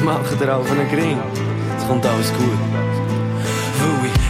Was macht ihr auf einen Gring? Es kommt alles gut.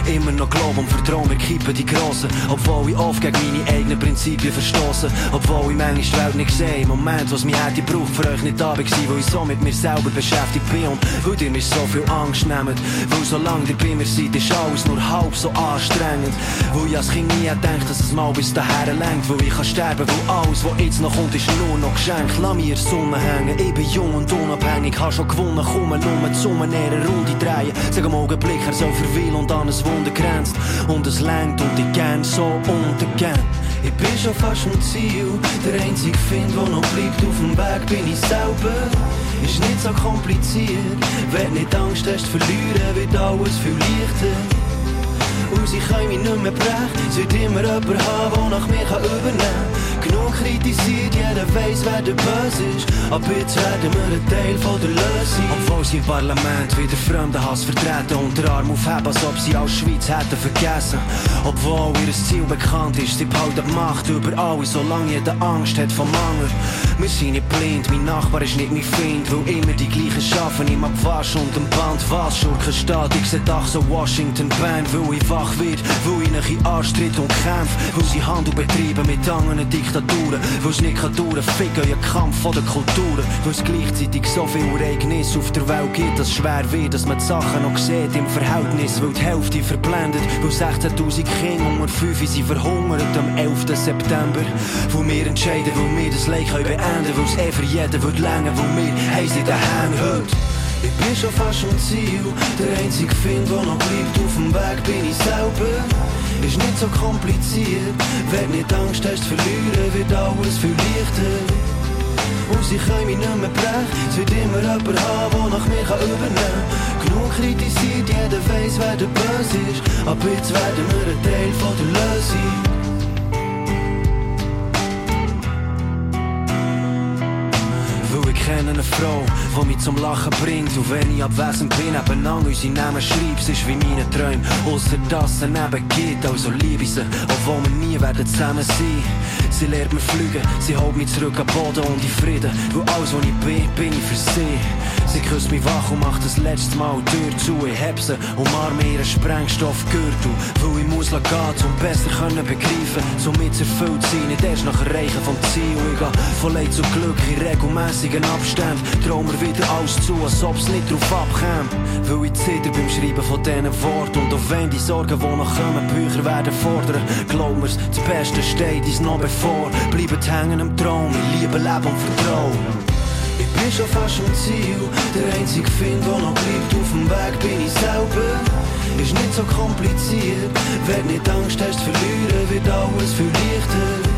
Immer noch glaube und vertraue mir kippen die Grossen. Obwohl ich oft gegen meine eigenen Prinzipien verstoße. Obwohl ich manchmal die Welt nicht sehe. Im Moment, was mich hätte gebraucht, für euch nicht da war, weil ich so mit mir selber beschäftigt bin. Und weil ihr mir so viel Angst nehmt. Weil solange ihr bei mir seid, ist alles nur halb so anstrengend. Weil ich als Kind nie gedacht, dass es mal bis dahin lenkt. Weil ich kann sterben, weil alles, was jetzt noch kommt, ist nur noch geschenkt. Lass mir Sonne hängen, ich bin jung und unabhängig. Hab schon gewonnen, komme nur in eine Runde drehen. Sag am Augenblick, er soll verweilen und an ein Wunder grenzt. Und es lenkt und ich gern so untergern. Ich bin schon fast am Ziel. Der einzige Find, der noch bleibt auf dem Weg, bin ich selber. Ist nicht so kompliziert. Wenn nicht Angst hast verlieren, wird alles viel leichter. Und sie können mich nicht mehr brechen. Wird immer jemand haben, der nach mir kann übernehmen kann. Genug kritisiert, jeder weiss, wer der Böse ist. Aber jetzt werden wir ein Teil von der Lösung. Obwohl sie im Parlament wieder Fremdenhass vertreten und den Arm aufheben, als ob sie als Schweiz hätten vergessen. Obwohl ihr Ziel bekannt ist, sie behalten Macht über alle, solange jeder Angst hat vom Mangel. Wir sind nicht blind, mein Nachbar ist nicht mein Feind, weil immer die gleichen schaffen, im Abwasch und am Band was. Schurkenstaat, ich seh Dach so Washington Band, weil ich wach wird, weil ich nach in Arschtritt und kämpf, weil sie Handel betreiben mit anderen Diktaturen, weil es nicht kann ficken ihr Kampf von der Kulturen, weil es gleichzeitig so viel Ereignisse auf der Welt gibt, dass es schwer wird, dass man die Sachen noch sieht im Verhältnis, weil die Hälfte verblendet, weil 16'000 Kinder unter 5 sind verhungert am 11. September, wo wir entscheiden, wo wir das Leid können beenden, weil es eh für jeden wird länger, wo wir heiß in den Händen heute. Ich bin schon fast am Ziel, der einzige Find, der noch bleibt auf dem Weg, bin ich selber. Ist nicht so kompliziert, wenn nicht Angst hast zu verlieren, wird alles viel leichter. Und sie können mich nicht mehr brechen, es wird immer jemand haben, der nach mir kann übernehmen. Genug kritisiert, jeder weiss, wer der Böse ist, aber jetzt werden wir ein Teil von der Lösung. Kenne eine Frau, die mich zum Lachen bringt. Und wenn ich abwesend bin, nebenan unsere Namen schreibt, es ist wie meine Träume. Ausser dass es neben geht, also liebe ich sie, obwohl wir nie werden zusammen sein. Sie lehrt mir fliegen, sie holt mich zurück am Boden und in Frieden. Weil alles, was ich bin, bin ich für sie. Sie küsst mich wach und macht das letzte Mal die Tür zu. Ich heb sie, umarme ihren Sprengstoffgürtel. Weil ich muss gehen, um besser können begreifen. Somit erfüllt sein, nicht erst nach Erreichen vom Ziel. Ich gehe von Leid zu Glück in regelmäßigen Abständen. Trau mir wieder alles zu, als ob's nicht drauf abkäme. Weil ich zitter beim Schreiben von diesen Worten. Und auch wenn die Sorgen, die noch kommen, Bücher werden fordern. Glaub mir's, das Beste steht uns noch bevor. Bleibt hängen am Traum, ich liebe Leben und Vertrauen. Ich bin schon fast am Ziel, der einzige Find, der noch bleibt auf dem Weg, bin ich selber. Ist nicht so kompliziert, wenn nicht Angst hast verlieren, wird alles viel leichter.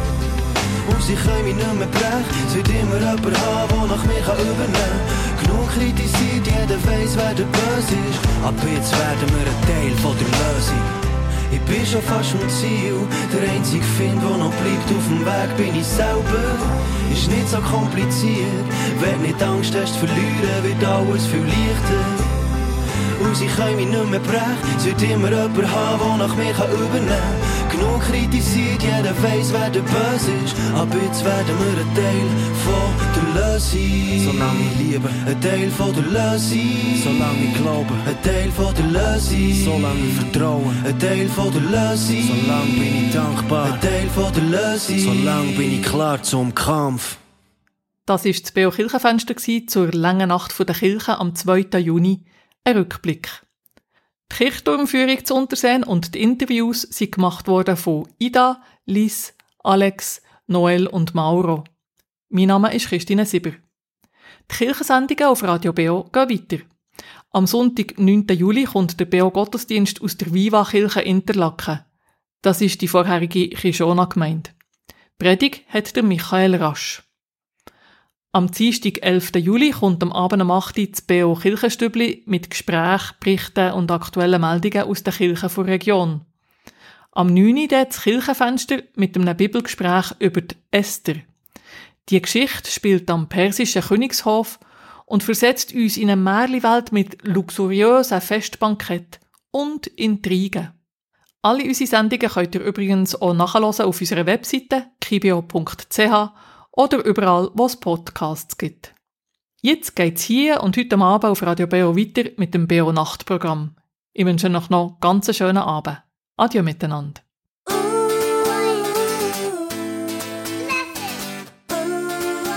Sie können mich nicht mehr brechen, es wird immer jemand haben, der nach mir kann übernehmen kann. Genug kritisiert, jeder weiss, wer der Böse ist, aber jetzt werden wir ein Teil von der Lösung. Ich bin schon fast am Ziel, der einzige Find, der noch bleibt auf dem Weg, bin ich selber. Ist nicht so kompliziert, wenn nicht Angst hast verlieren, wird alles viel leichter. Und sie können mich nicht mehr brechen, es wird immer jemand haben, der nach mir kann übernehmen kann. Genug kritisiert, jeder weiss, wer der Böse ist. Aber jetzt werden wir ein Teil von der Lösung. Solange ich liebe, ein Teil von der Lösung. Solange ich glaube, ein Teil von der Lösung. Solange ich vertraue, ein Teil von der Lösung. Solange bin ich dankbar, ein Teil von der Lösung. Solange bin ich klar zum Kampf. Das war das Beo Kirchenfenster zur langen Nacht der Kirche am 2. Juni. Ein Rückblick. Die Kirchturmführung zu Unterseen und die Interviews sind gemacht worden von Ida, Liz, Alex, Noel und Mauro. Mein Name ist Christine Sieber. Die Kirchensendungen auf Radio Beo gehen weiter. Am Sonntag, 9. Juli, kommt der Beo Gottesdienst aus der Viva-Kirche Interlaken. Das ist die vorherige Kishona-Gemeinde. Predig hat der Michael Rasch. Am Dienstag, 11. Juli, kommt am Abend um 8 Uhr das BO Kirchenstübli mit Gesprächen, Berichten und aktuellen Meldungen aus der Kirche der Region. Am 9. Uhr das Kirchenfenster mit einem Bibelgespräch über die Esther. Die Geschichte spielt am persischen Königshof und versetzt uns in eine Märchenwelt mit luxuriösen Festbankett und Intrigen. Alle unsere Sendungen könnt ihr übrigens auch nachhören auf unserer Webseite kibio.ch oder überall, wo es Podcasts gibt. Jetzt geht's hier und heute Abend auf Radio Beo weiter mit dem Beo Nachtprogramm. Ich wünsche euch noch ganz einen schönen Abend. Adieu miteinander.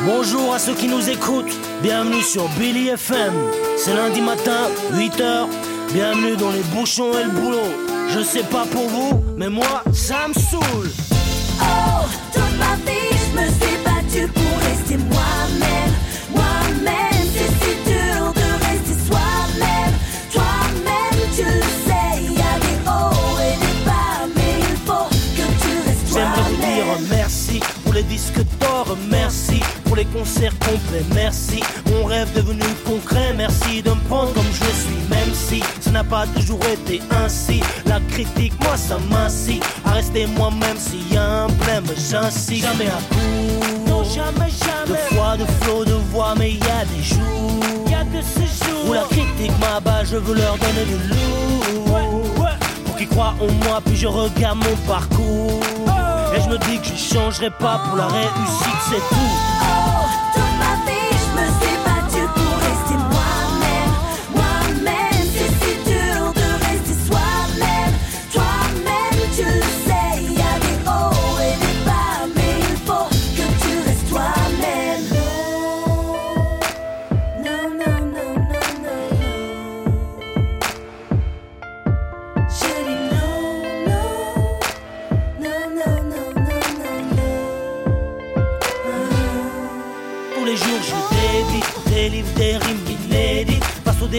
Bonjour à ceux qui nous écoutent, bienvenue sur Billy FM. C'est lundi matin, 8h, bienvenue dans les bouchons et le boulot. Je sais pas pour vous, mais moi, ça me saoule. Pour rester moi-même. Moi-même, c'est si dur de rester soi-même. Toi-même, tu le sais, il y a des hauts et des bas, mais il faut que tu restes J'aimerais vous toi-même. dire merci pour les disques d'or, merci pour les concerts complets, merci. Mon rêve devenu concret, merci de me prendre comme je suis, même si ça n'a pas toujours été ainsi. La critique, moi, ça m'incite à rester moi-même. S'il y a un problème, j'insiste. Jamais à non, jamais, jamais. De foi, de flot, de voix, mais y a des jours, il y a de ces jours où la critique m'abat, je veux leur donner du lourd. Pour qu'ils croient en moi, puis je regarde mon parcours. Et je me dis que je changerai pas pour la réussite, c'est tout.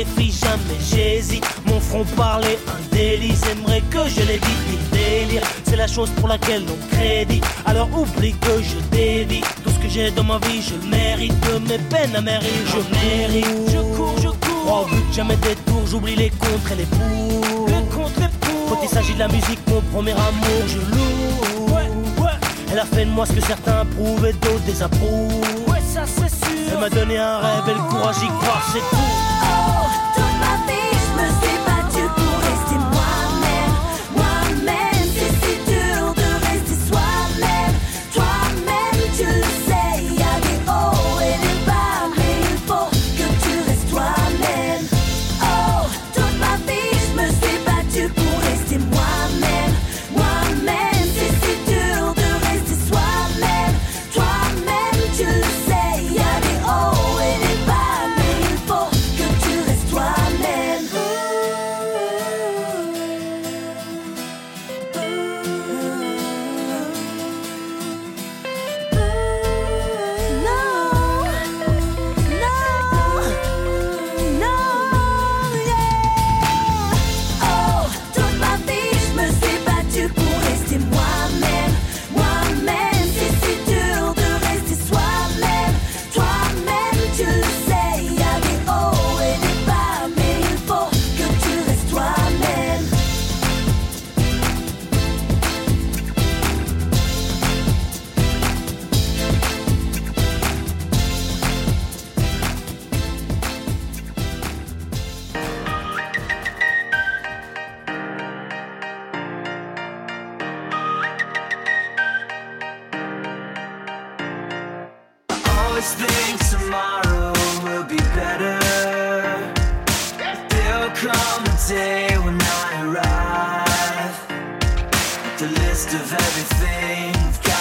Défi, jamais j'hésite. Mon front parlait un délice. Aimerait que je dise, ni délire. C'est la chose pour laquelle on crédit. Alors oublie que je dévie. Tout ce que j'ai dans ma vie, je le mérite. De mes peines mérite, je mérite. Je cours, je cours. Oh, que jamais des tours, j'oublie les contre et les pour. Contre et pour. Quand il s'agit de la musique, mon premier amour, je loue. Ouais, ouais. Elle a fait de moi ce que certains approuvent et d'autres désapprouvent. Ouais, ça c'est sûr. Elle m'a donné un rêve et le courage d'y croire, c'est tout.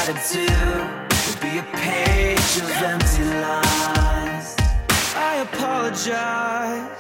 Gotta do will be a page of empty lies. I apologize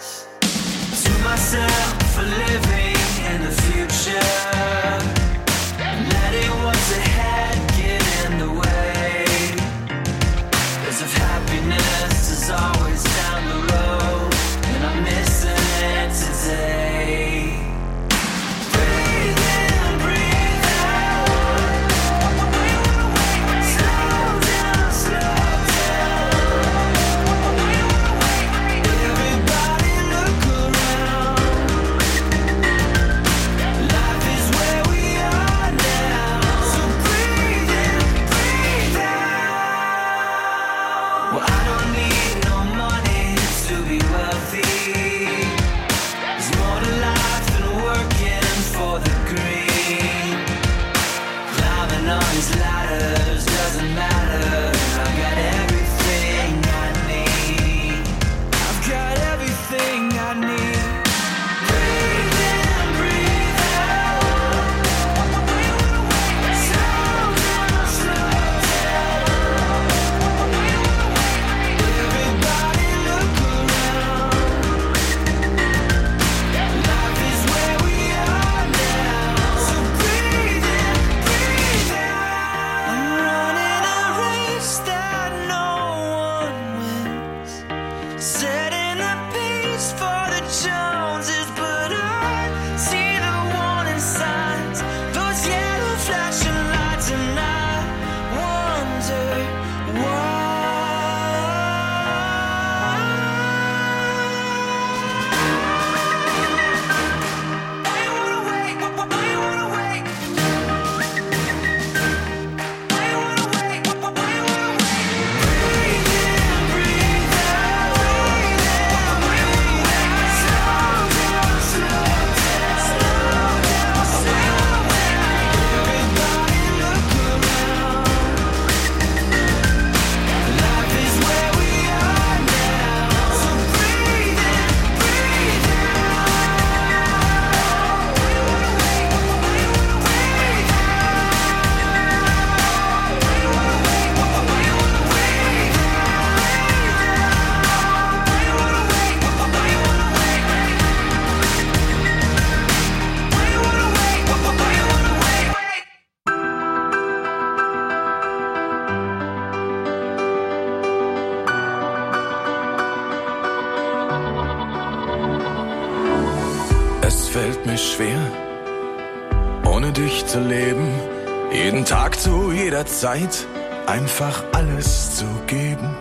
Zeit einfach alles zu geben.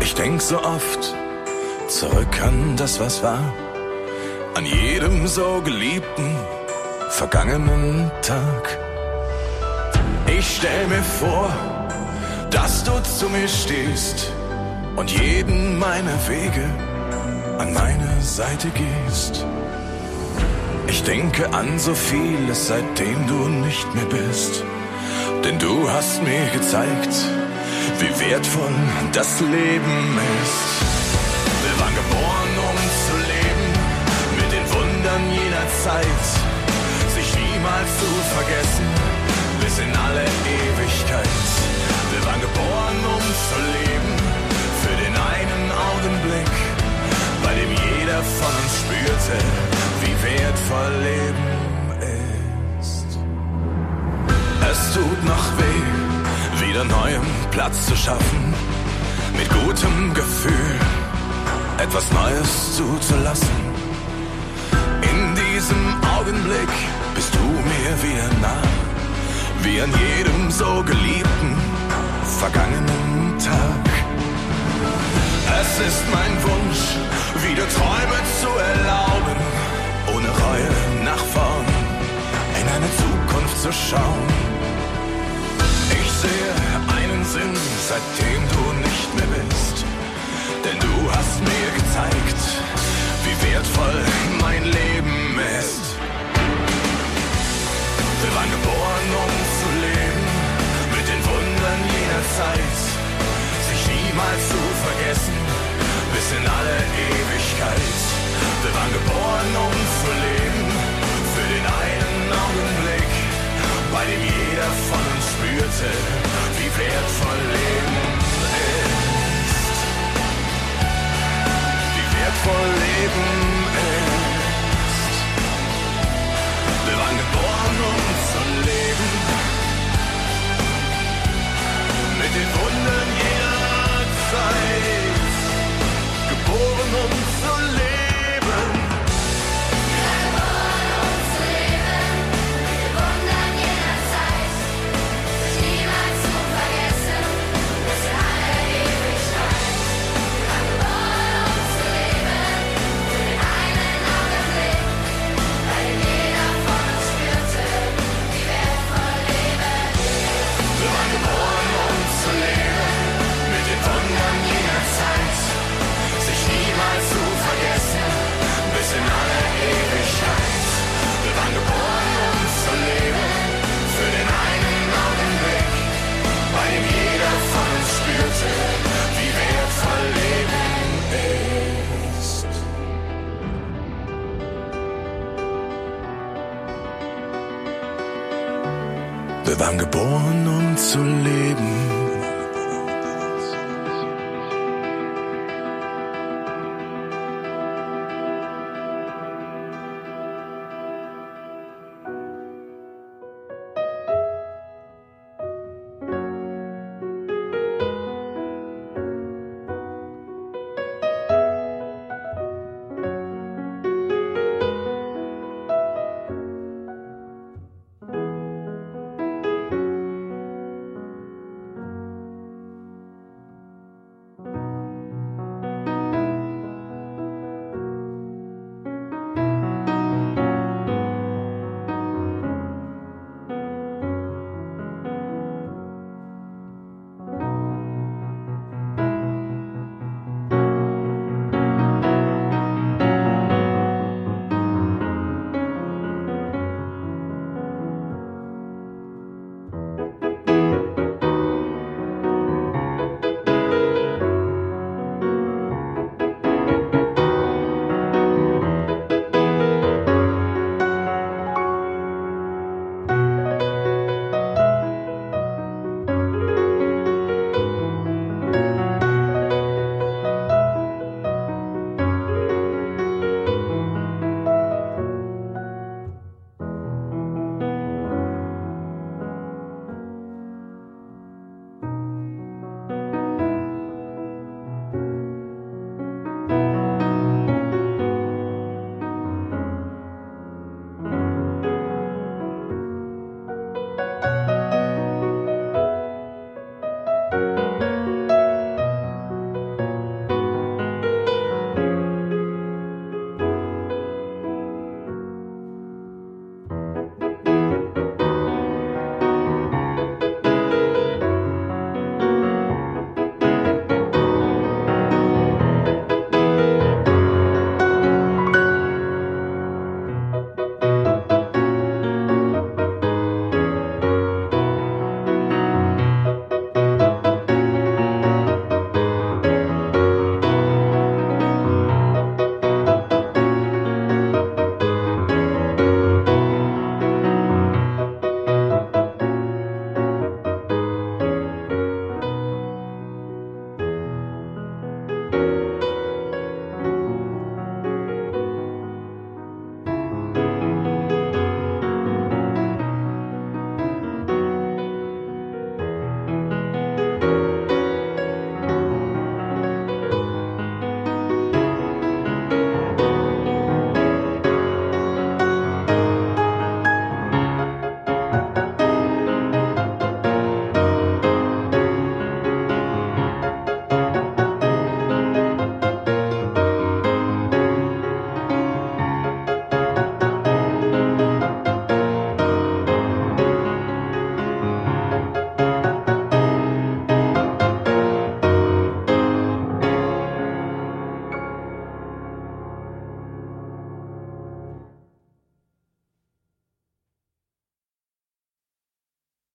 Ich denk so oft zurück an das, was war, an jedem so geliebten, vergangenen Tag. Ich stell mir vor, dass du zu mir stehst und jeden meiner Wege an meine Seite gehst. Ich denke an so vieles, seitdem du nicht mehr bist. Denn du hast mir gezeigt, wie wertvoll das Leben ist. Wir waren geboren, um zu leben, mit den Wundern jener Zeit. Sich niemals zu vergessen, bis in alle Ewigkeit. Wir waren geboren, um zu leben, für den einen Augenblick bei dem jeder von uns spürte, wie wertvoll Leben Es tut noch weh, wieder neuem Platz zu schaffen, mit gutem Gefühl etwas Neues zuzulassen. In diesem Augenblick bist du mir wieder nah, wie an jedem so geliebten, vergangenen Tag. Es ist mein Wunsch, wieder Träume zu erlauben, ohne Reue nach vorn in eine Zukunft zu schauen sehe einen Sinn, seitdem du nicht mehr bist. Denn du hast mir gezeigt, wie wertvoll mein Leben ist. Wir waren geboren, um zu leben, mit den Wundern jener Zeit, sich niemals zu vergessen, bis in alle Ewigkeit. Wir waren geboren, um zu leben, für den einen Augenblick, bei dem jeder von uns spürte, wie wertvoll Leben ist. Wie wertvoll Leben ist. Wir waren geboren, um zu leben. Mit den Wundern jeder Zeit. Geboren, um zu leben.